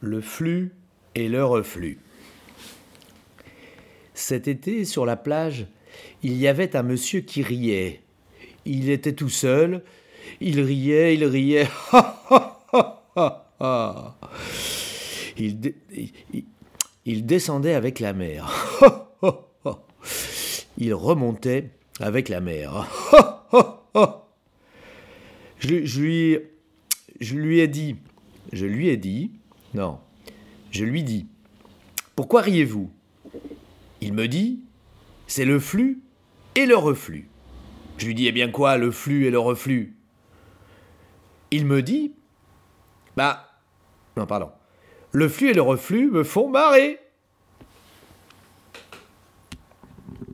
Le flux et le reflux. Cet été, sur la plage, il y avait un monsieur qui riait. Il était tout seul. Il riait, il riait. Il, il descendait avec la mer. il remontait avec la mer. je, je, lui, je lui ai dit, je lui ai dit, non, je lui dis, pourquoi riez-vous? Il me dit, c'est le flux et le reflux. Je lui dis, eh bien quoi, le flux et le reflux? Il me dit, bah, non, pardon, le flux et le reflux me font marrer.